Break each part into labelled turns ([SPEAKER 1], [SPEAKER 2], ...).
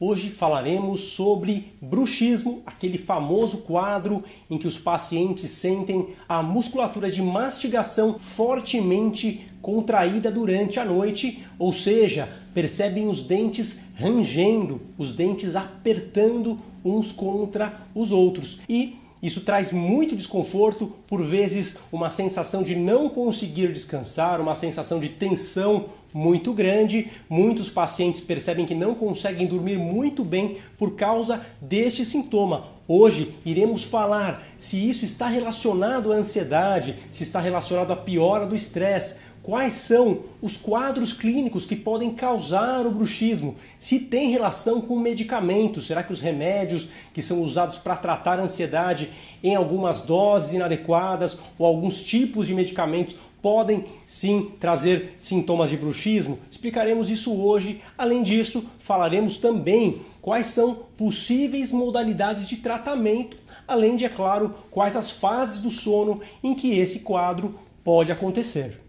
[SPEAKER 1] Hoje falaremos sobre bruxismo, aquele famoso quadro em que os pacientes sentem a musculatura de mastigação fortemente contraída durante a noite, ou seja, percebem os dentes rangendo, os dentes apertando uns contra os outros. E isso traz muito desconforto, por vezes uma sensação de não conseguir descansar, uma sensação de tensão muito grande. Muitos pacientes percebem que não conseguem dormir muito bem por causa deste sintoma. Hoje iremos falar se isso está relacionado à ansiedade, se está relacionado à piora do estresse, quais são os quadros clínicos que podem causar o bruxismo, se tem relação com medicamentos, será que os remédios que são usados para tratar a ansiedade em algumas doses inadequadas ou alguns tipos de medicamentos podem sim trazer sintomas de bruxismo? Explicaremos isso hoje. Além disso, falaremos também quais são possíveis modalidades de tratamento, além de, é claro, quais as fases do sono em que esse quadro pode acontecer.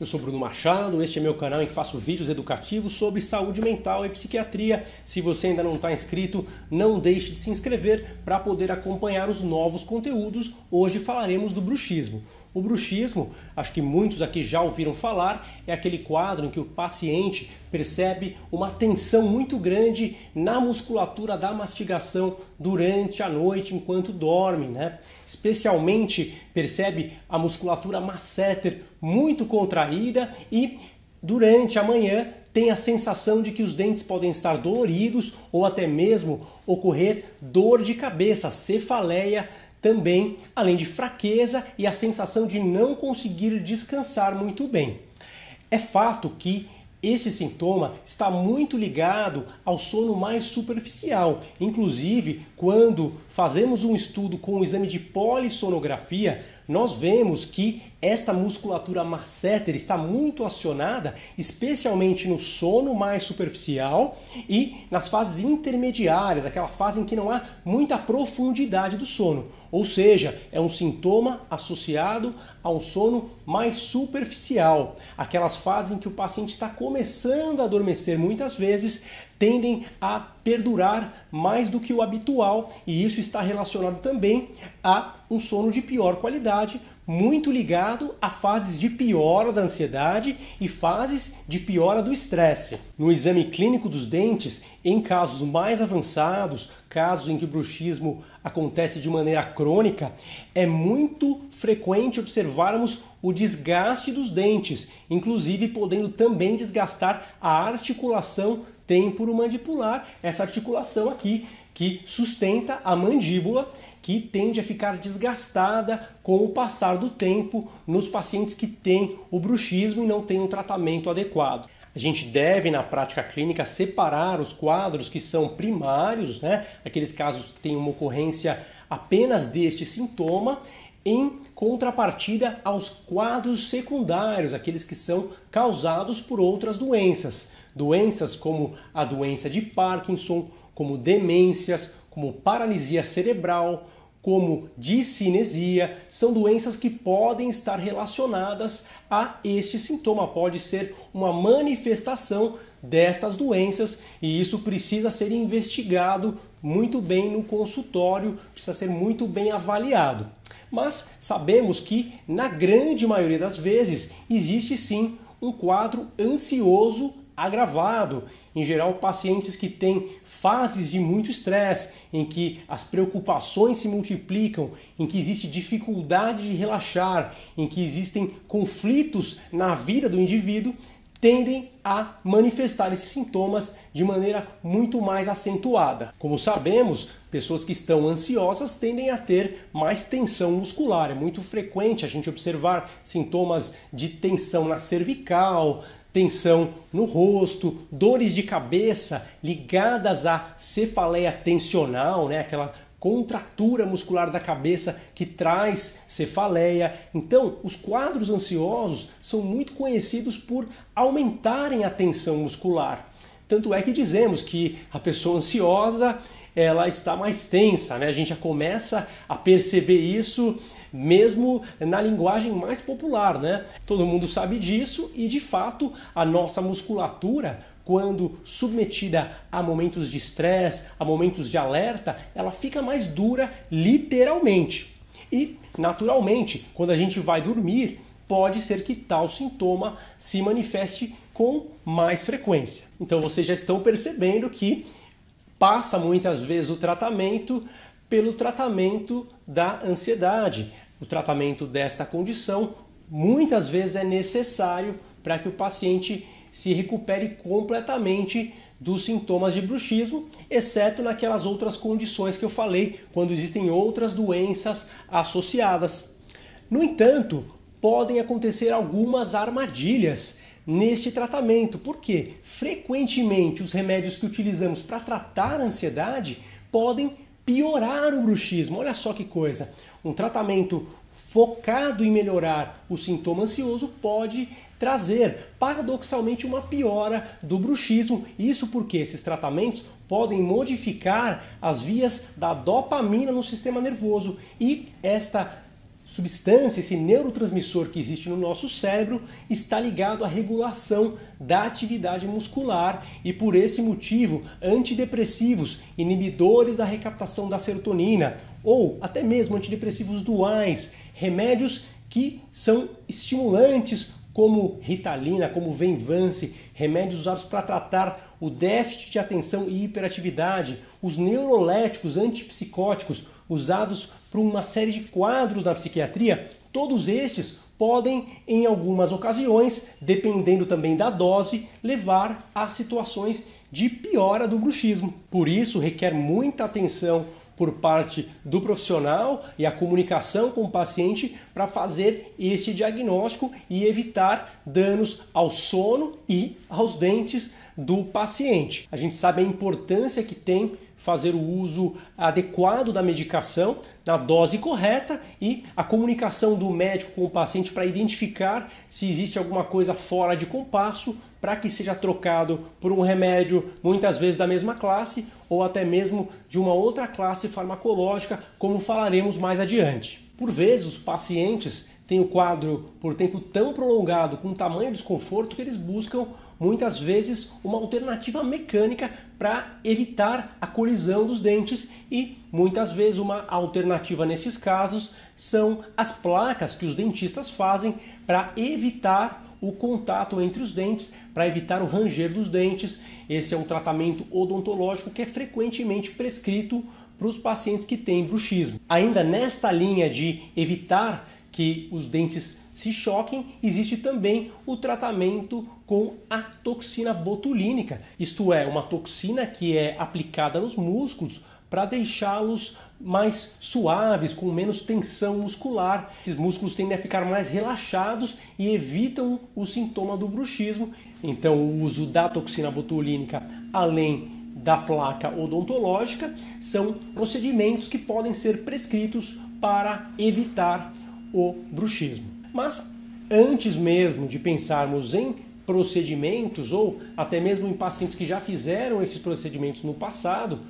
[SPEAKER 1] Eu sou Bruno Machado, este é meu canal em que faço vídeos educativos sobre saúde mental e psiquiatria. Se você ainda não está inscrito, não deixe de se inscrever para poder acompanhar os novos conteúdos. Hoje falaremos do bruxismo. O bruxismo, acho que muitos aqui já ouviram falar, é aquele quadro em que o paciente percebe uma tensão muito grande na musculatura da mastigação durante a noite enquanto dorme, né? Especialmente percebe a musculatura masseter muito contraída e durante a manhã tem a sensação de que os dentes podem estar doloridos ou até mesmo ocorrer dor de cabeça, cefaleia também, além de fraqueza e a sensação de não conseguir descansar muito bem. É fato que esse sintoma está muito ligado ao sono mais superficial. Inclusive, quando fazemos um estudo com o exame de polissonografia, nós vemos que esta musculatura masseter está muito acionada, especialmente no sono mais superficial e nas fases intermediárias, aquela fase em que não há muita profundidade do sono. Ou seja, é um sintoma associado a um sono mais superficial. Aquelas fases em que o paciente está começando a adormecer muitas vezes tendem a perdurar mais do que o habitual e isso está relacionado também a um sono de pior qualidade, muito ligado a fases de piora da ansiedade e fases de piora do estresse. No exame clínico dos dentes, em casos mais avançados, casos em que o bruxismo acontece de maneira crônica, é muito frequente observarmos o desgaste dos dentes, inclusive podendo também desgastar a articulação temporomandibular, essa articulação aqui que sustenta a mandíbula, que tende a ficar desgastada com o passar do tempo nos pacientes que têm o bruxismo e não têm um tratamento adequado. A gente deve, na prática clínica, separar os quadros que são primários, né? aqueles casos que têm uma ocorrência apenas deste sintoma, em contrapartida aos quadros secundários, aqueles que são causados por outras doenças. Doenças como a doença de Parkinson, como demências, como paralisia cerebral, como discinesia, são doenças que podem estar relacionadas a este sintoma. Pode ser uma manifestação destas doenças e isso precisa ser investigado muito bem no consultório, precisa ser muito bem avaliado. Mas sabemos que, na grande maioria das vezes, existe sim um quadro ansioso agravado. Em geral, pacientes que têm fases de muito estresse, em que as preocupações se multiplicam, em que existe dificuldade de relaxar, em que existem conflitos na vida do indivíduo, tendem a manifestar esses sintomas de maneira muito mais acentuada. Como sabemos, pessoas que estão ansiosas tendem a ter mais tensão muscular. É muito frequente a gente observar sintomas de tensão na cervical, tensão no rosto, dores de cabeça ligadas à cefaleia tensional, né? aquela contratura muscular da cabeça que traz cefaleia. Então, os quadros ansiosos são muito conhecidos por aumentarem a tensão muscular. Tanto é que dizemos que a pessoa ansiosa ela está mais tensa, né? A gente já começa a perceber isso mesmo na linguagem mais popular, né? Todo mundo sabe disso e de fato a nossa musculatura quando submetida a momentos de estresse, a momentos de alerta, ela fica mais dura literalmente. E, naturalmente, quando a gente vai dormir, pode ser que tal sintoma se manifeste com mais frequência. Então vocês já estão percebendo que passa muitas vezes o tratamento pelo tratamento da ansiedade. O tratamento desta condição muitas vezes é necessário para que o paciente se recupere completamente dos sintomas de bruxismo, exceto naquelas outras condições que eu falei, quando existem outras doenças associadas. No entanto, podem acontecer algumas armadilhas neste tratamento, porque frequentemente os remédios que utilizamos para tratar a ansiedade podem piorar o bruxismo. Olha só que coisa! Um tratamento focado em melhorar o sintoma ansioso pode trazer, paradoxalmente, uma piora do bruxismo. Isso porque esses tratamentos podem modificar as vias da dopamina no sistema nervoso e esta substância, esse neurotransmissor que existe no nosso cérebro, está ligado à regulação da atividade muscular e por esse motivo, antidepressivos, inibidores da recaptação da serotonina ou até mesmo antidepressivos duais, remédios que são estimulantes como Ritalina, como Venvance, remédios usados para tratar o déficit de atenção e hiperatividade, os neuroléticos antipsicóticos usados para uma série de quadros na psiquiatria, todos estes podem, em algumas ocasiões, dependendo também da dose, levar a situações de piora do bruxismo. Por isso, requer muita atenção por parte do profissional e a comunicação com o paciente para fazer esse diagnóstico e evitar danos ao sono e aos dentes do paciente. A gente sabe a importância que tem fazer o uso adequado da medicação na dose correta e a comunicação do médico com o paciente para identificar se existe alguma coisa fora de compasso para que seja trocado por um remédio muitas vezes da mesma classe ou até mesmo de uma outra classe farmacológica, como falaremos mais adiante. Por vezes, os pacientes têm o quadro por tempo tão prolongado, com tamanho desconforto, que eles buscam muitas vezes uma alternativa mecânica para evitar a colisão dos dentes e muitas vezes uma alternativa nestes casos são as placas que os dentistas fazem para evitar o contato entre os dentes, para evitar o ranger dos dentes. Esse é um tratamento odontológico que é frequentemente prescrito para os pacientes que têm bruxismo. Ainda nesta linha de evitar que os dentes se choquem, existe também o tratamento com a toxina botulínica, isto é, uma toxina que é aplicada nos músculos para deixá-los mais suaves, com menos tensão muscular. Esses músculos tendem a ficar mais relaxados e evitam o sintoma do bruxismo. Então, o uso da toxina botulínica, além da placa odontológica, são procedimentos que podem ser prescritos para evitar o bruxismo. Mas antes mesmo de pensarmos em procedimentos ou até mesmo em pacientes que já fizeram esses procedimentos no passado,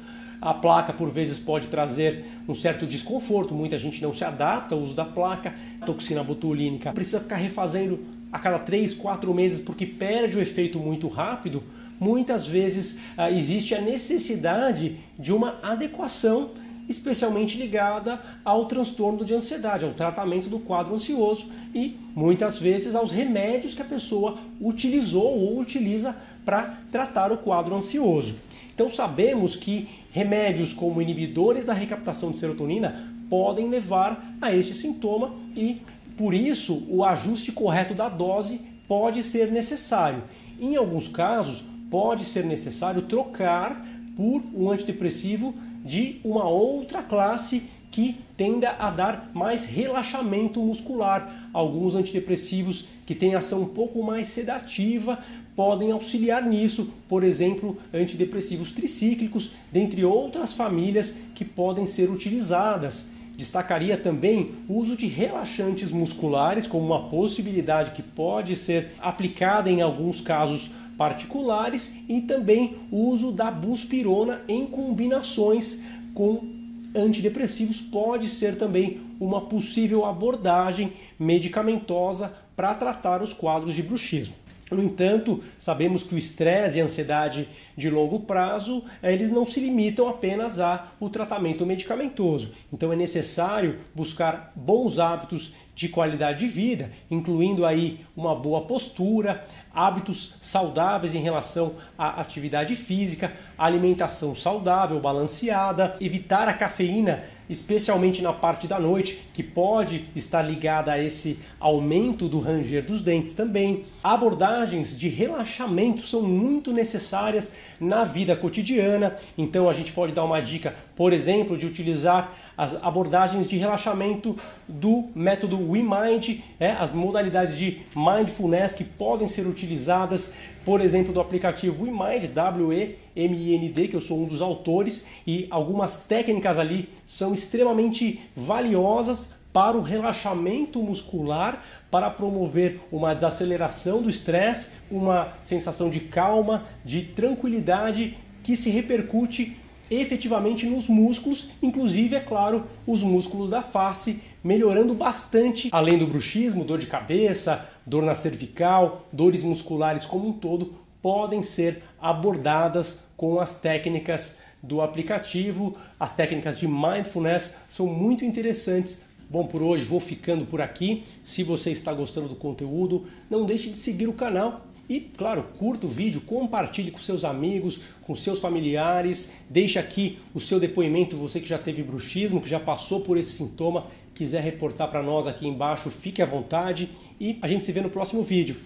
[SPEAKER 1] a placa por vezes pode trazer um certo desconforto, muita gente não se adapta ao uso da placa. Toxina botulínica precisa ficar refazendo a cada 3, 4 meses porque perde o efeito muito rápido. Muitas vezes ah, existe a necessidade de uma adequação especialmente ligada ao transtorno de ansiedade, ao tratamento do quadro ansioso e muitas vezes aos remédios que a pessoa utilizou ou utiliza para tratar o quadro ansioso. Então sabemos que remédios como inibidores da recaptação de serotonina podem levar a este sintoma e por isso o ajuste correto da dose pode ser necessário. Em alguns casos, pode ser necessário trocar por um antidepressivo de uma outra classe que tenda a dar mais relaxamento muscular. Alguns antidepressivos que têm ação um pouco mais sedativa podem auxiliar nisso, por exemplo, antidepressivos tricíclicos, dentre outras famílias que podem ser utilizadas. Destacaria também o uso de relaxantes musculares como uma possibilidade que pode ser aplicada em alguns casos particulares e também o uso da buspirona em combinações com antidepressivos pode ser também uma possível abordagem medicamentosa para tratar os quadros de bruxismo. No entanto, sabemos que o estresse e a ansiedade de longo prazo, eh, eles não se limitam apenas ao tratamento medicamentoso. Então é necessário buscar bons hábitos de qualidade de vida, incluindo aí uma boa postura, hábitos saudáveis em relação à atividade física, alimentação saudável, balanceada, evitar a cafeína especialmente na parte da noite, que pode estar ligada a esse aumento do ranger dos dentes também. Abordagens de relaxamento são muito necessárias na vida cotidiana, então a gente pode dar uma dica, por exemplo, de utilizar as abordagens de relaxamento do método WeMind, é, as modalidades de mindfulness que podem ser utilizadas, por exemplo, do aplicativo WeMind, W-E-M-I-N-D, que eu sou um dos autores, e algumas técnicas ali são extremamente valiosas para o relaxamento muscular, para promover uma desaceleração do estresse, uma sensação de calma, de tranquilidade que se repercute efetivamente nos músculos, inclusive, é claro, os músculos da face, melhorando bastante, além do bruxismo, dor de cabeça, dor na cervical, dores musculares como um todo, podem ser abordadas com as técnicas do aplicativo. As técnicas de mindfulness são muito interessantes. Bom, por hoje vou ficando por aqui. Se você está gostando do conteúdo, não deixe de seguir o canal e, claro, curta o vídeo, compartilhe com seus amigos, com seus familiares. Deixe aqui o seu depoimento, você que já teve bruxismo, que já passou por esse sintoma, quiser reportar para nós aqui embaixo, fique à vontade. E a gente se vê no próximo vídeo.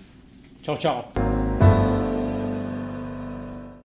[SPEAKER 1] Tchau, tchau.